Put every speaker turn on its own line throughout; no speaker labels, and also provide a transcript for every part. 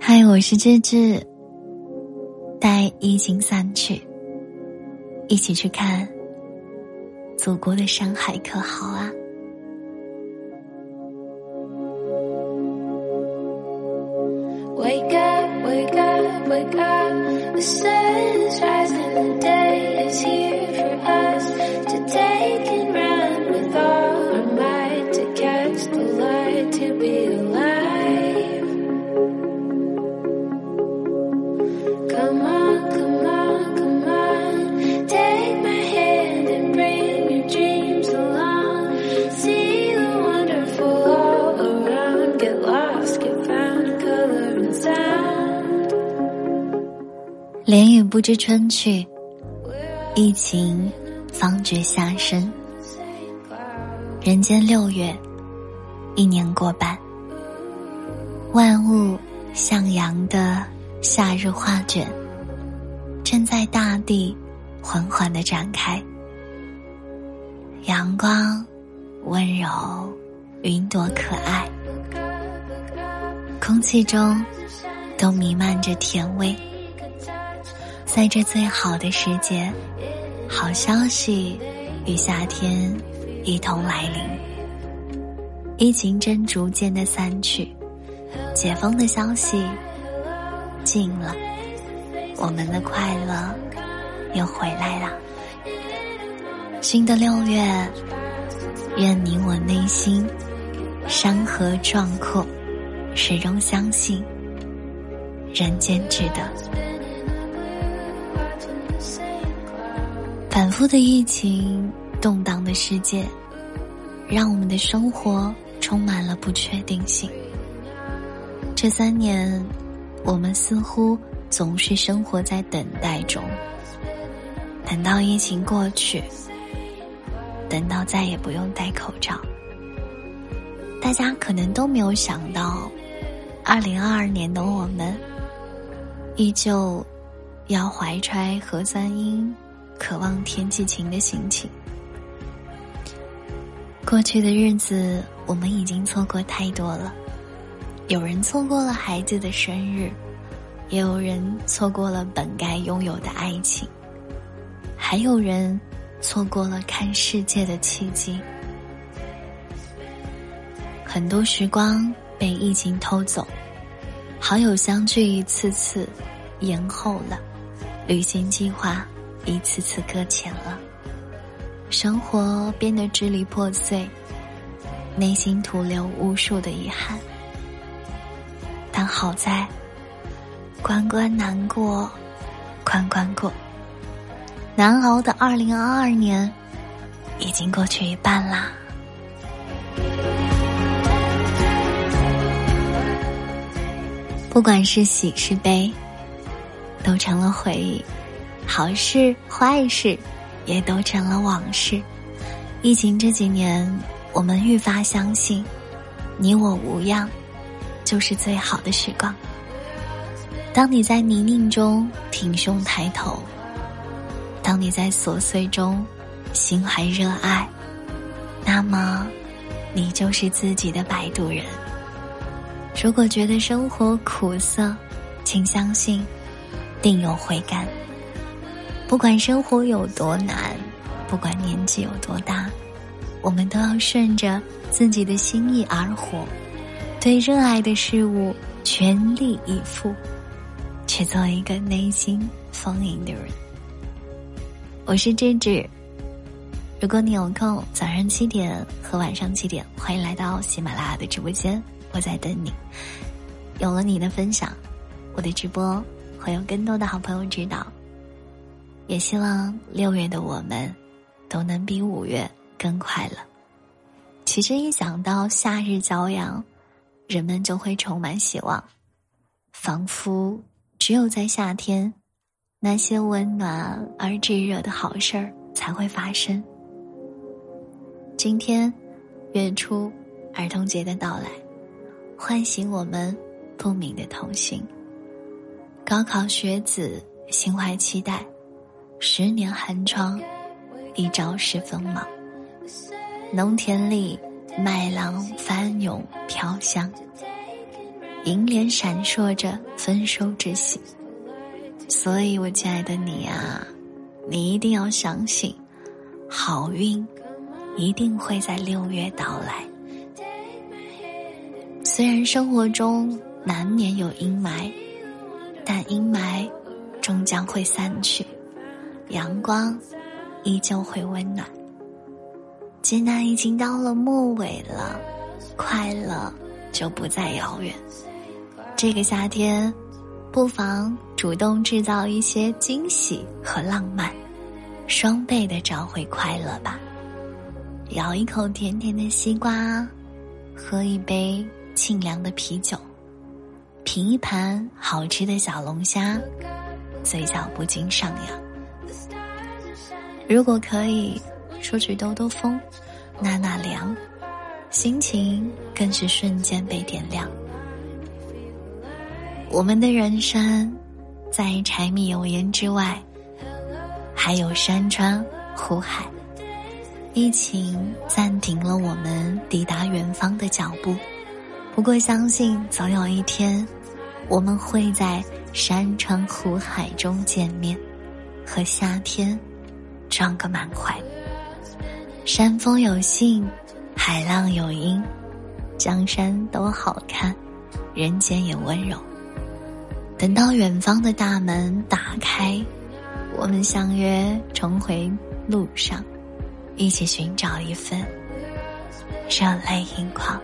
嗨，我是志志。待疫情散去，一起去看祖国的山海，可好啊
？Wake up, wake up, wake up.
不知春去，疫情方觉夏深。人间六月，一年过半，万物向阳的夏日画卷，正在大地缓缓的展开。阳光温柔，云朵可爱，空气中都弥漫着甜味。在这最好的时节，好消息与夏天一同来临。疫情正逐渐的散去，解封的消息近了，我们的快乐又回来了。新的六月，愿你我内心山河壮阔，始终相信人间值得。反复的疫情，动荡的世界，让我们的生活充满了不确定性。这三年，我们似乎总是生活在等待中，等到疫情过去，等到再也不用戴口罩。大家可能都没有想到，二零二二年的我们，依旧要怀揣核酸阴。渴望天气晴的心情。过去的日子，我们已经错过太多了。有人错过了孩子的生日，也有人错过了本该拥有的爱情，还有人错过了看世界的契机。很多时光被疫情偷走，好友相聚一次次延后了，旅行计划。一次次搁浅了，生活变得支离破碎，内心徒留无数的遗憾。但好在，关关难过，关关过。难熬的二零二二年，已经过去一半啦。不管是喜是悲，都成了回忆。好事坏事，也都成了往事。疫情这几年，我们愈发相信，你我无恙，就是最好的时光。当你在泥泞中挺胸抬头，当你在琐碎中心怀热爱，那么，你就是自己的摆渡人。如果觉得生活苦涩，请相信，定有回甘。不管生活有多难，不管年纪有多大，我们都要顺着自己的心意而活，对热爱的事物全力以赴，去做一个内心丰盈的人。我是芝芝，如果你有空，早上七点和晚上七点，欢迎来到喜马拉雅的直播间，我在等你。有了你的分享，我的直播会有更多的好朋友知道。也希望六月的我们，都能比五月更快乐。其实一想到夏日骄阳，人们就会充满希望，仿佛只有在夏天，那些温暖而炙热的好事儿才会发生。今天，月初，儿童节的到来，唤醒我们不明的童心。高考学子心怀期待。十年寒窗，一朝十分忙。农田里麦浪翻涌飘香，银莲闪烁着丰收之喜。所以，我亲爱的你啊，你一定要相信，好运一定会在六月到来。虽然生活中难免有阴霾，但阴霾终将会散去，阳光依旧会温暖。艰难已经到了末尾了，快乐就不再遥远。这个夏天，不妨主动制造一些惊喜和浪漫，双倍的找回快乐吧。咬一口甜甜的西瓜，喝一杯清凉的啤酒，品一盘好吃的小龙虾，嘴角不禁上扬。如果可以。出去兜兜风，纳纳凉，心情更是瞬间被点亮。我们的人生，在柴米油盐之外，还有山川湖海。疫情暂停了我们抵达远方的脚步，不过相信总有一天，我们会在山川湖海中见面，和夏天撞个满怀。山峰有信，海浪有音，江山都好看，人间也温柔。等到远方的大门打开，我们相约重回路上，一起寻找一份热泪盈眶。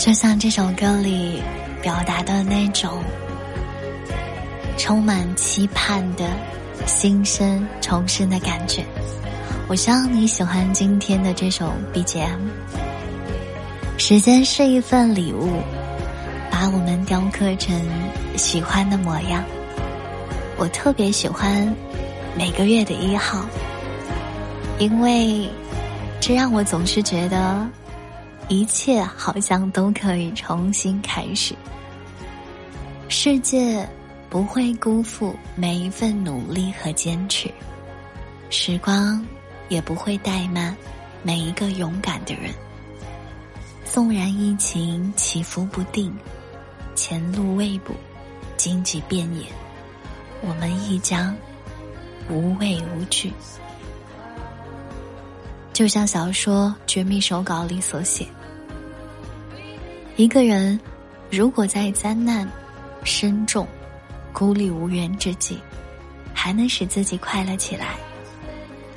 就像这首歌里表达的那种充满期盼的新生重生的感觉，我希望你喜欢今天的这首 BGM。时间是一份礼物，把我们雕刻成喜欢的模样。我特别喜欢每个月的一号，因为这让我总是觉得。一切好像都可以重新开始。世界不会辜负每一份努力和坚持，时光也不会怠慢每一个勇敢的人。纵然疫情起伏不定，前路未卜，荆棘遍野，我们亦将无畏无惧。就像小说《绝密手稿》里所写。一个人，如果在灾难、深重、孤立无援之际，还能使自己快乐起来，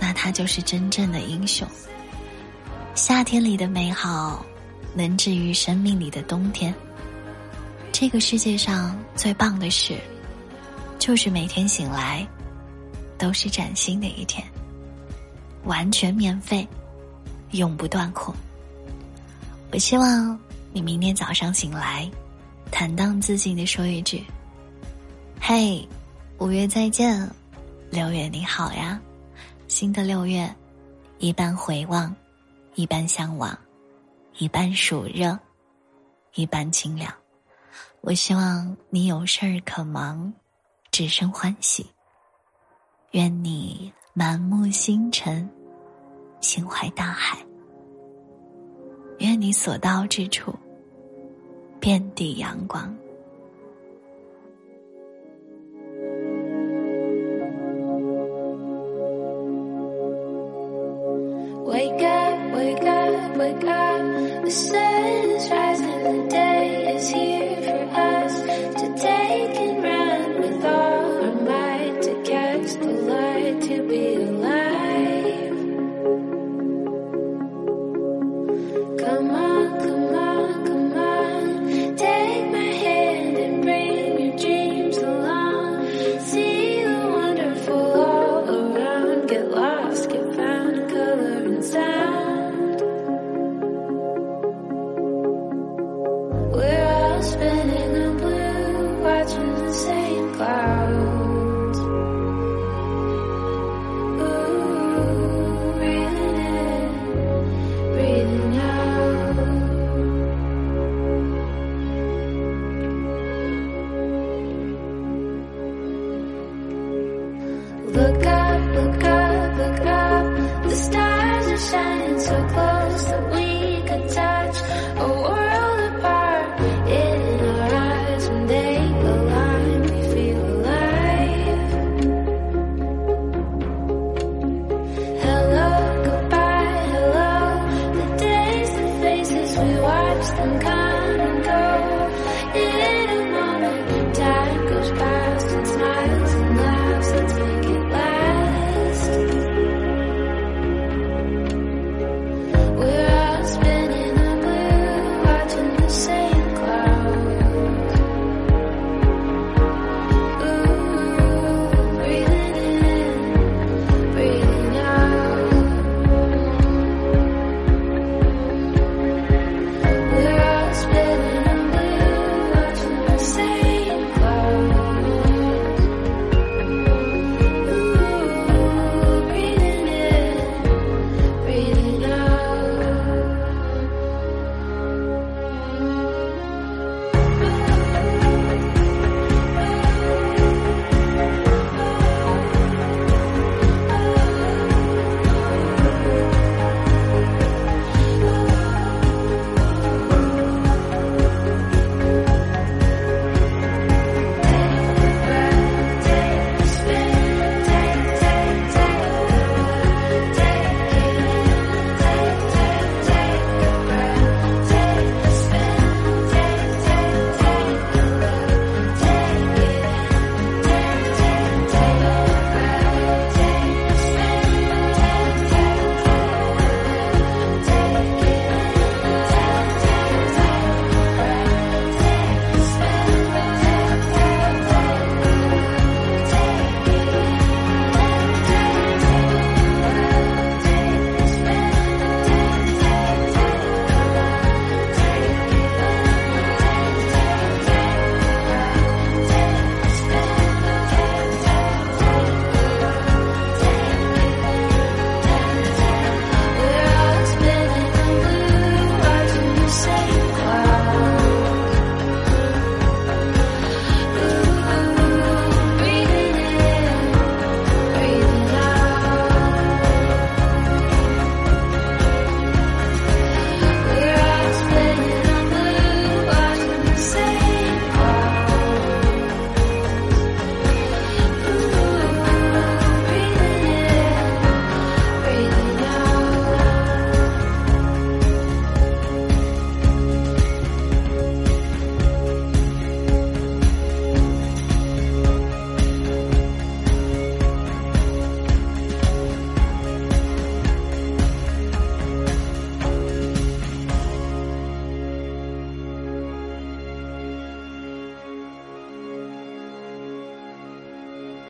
那他就是真正的英雄。夏天里的美好，能治愈生命里的冬天。这个世界上最棒的事，就是每天醒来，都是崭新的一天，完全免费，永不断货。我希望。你明天早上醒来，坦荡自信的说一句：“嘿，五月再见，六月你好呀。”新的六月，一半回望，一半向往，一半暑热，一半清凉。我希望你有事儿可忙，只生欢喜。愿你满目星辰，心怀大海。愿你所到之处，遍地阳光。
Wake up, wake up, wake up.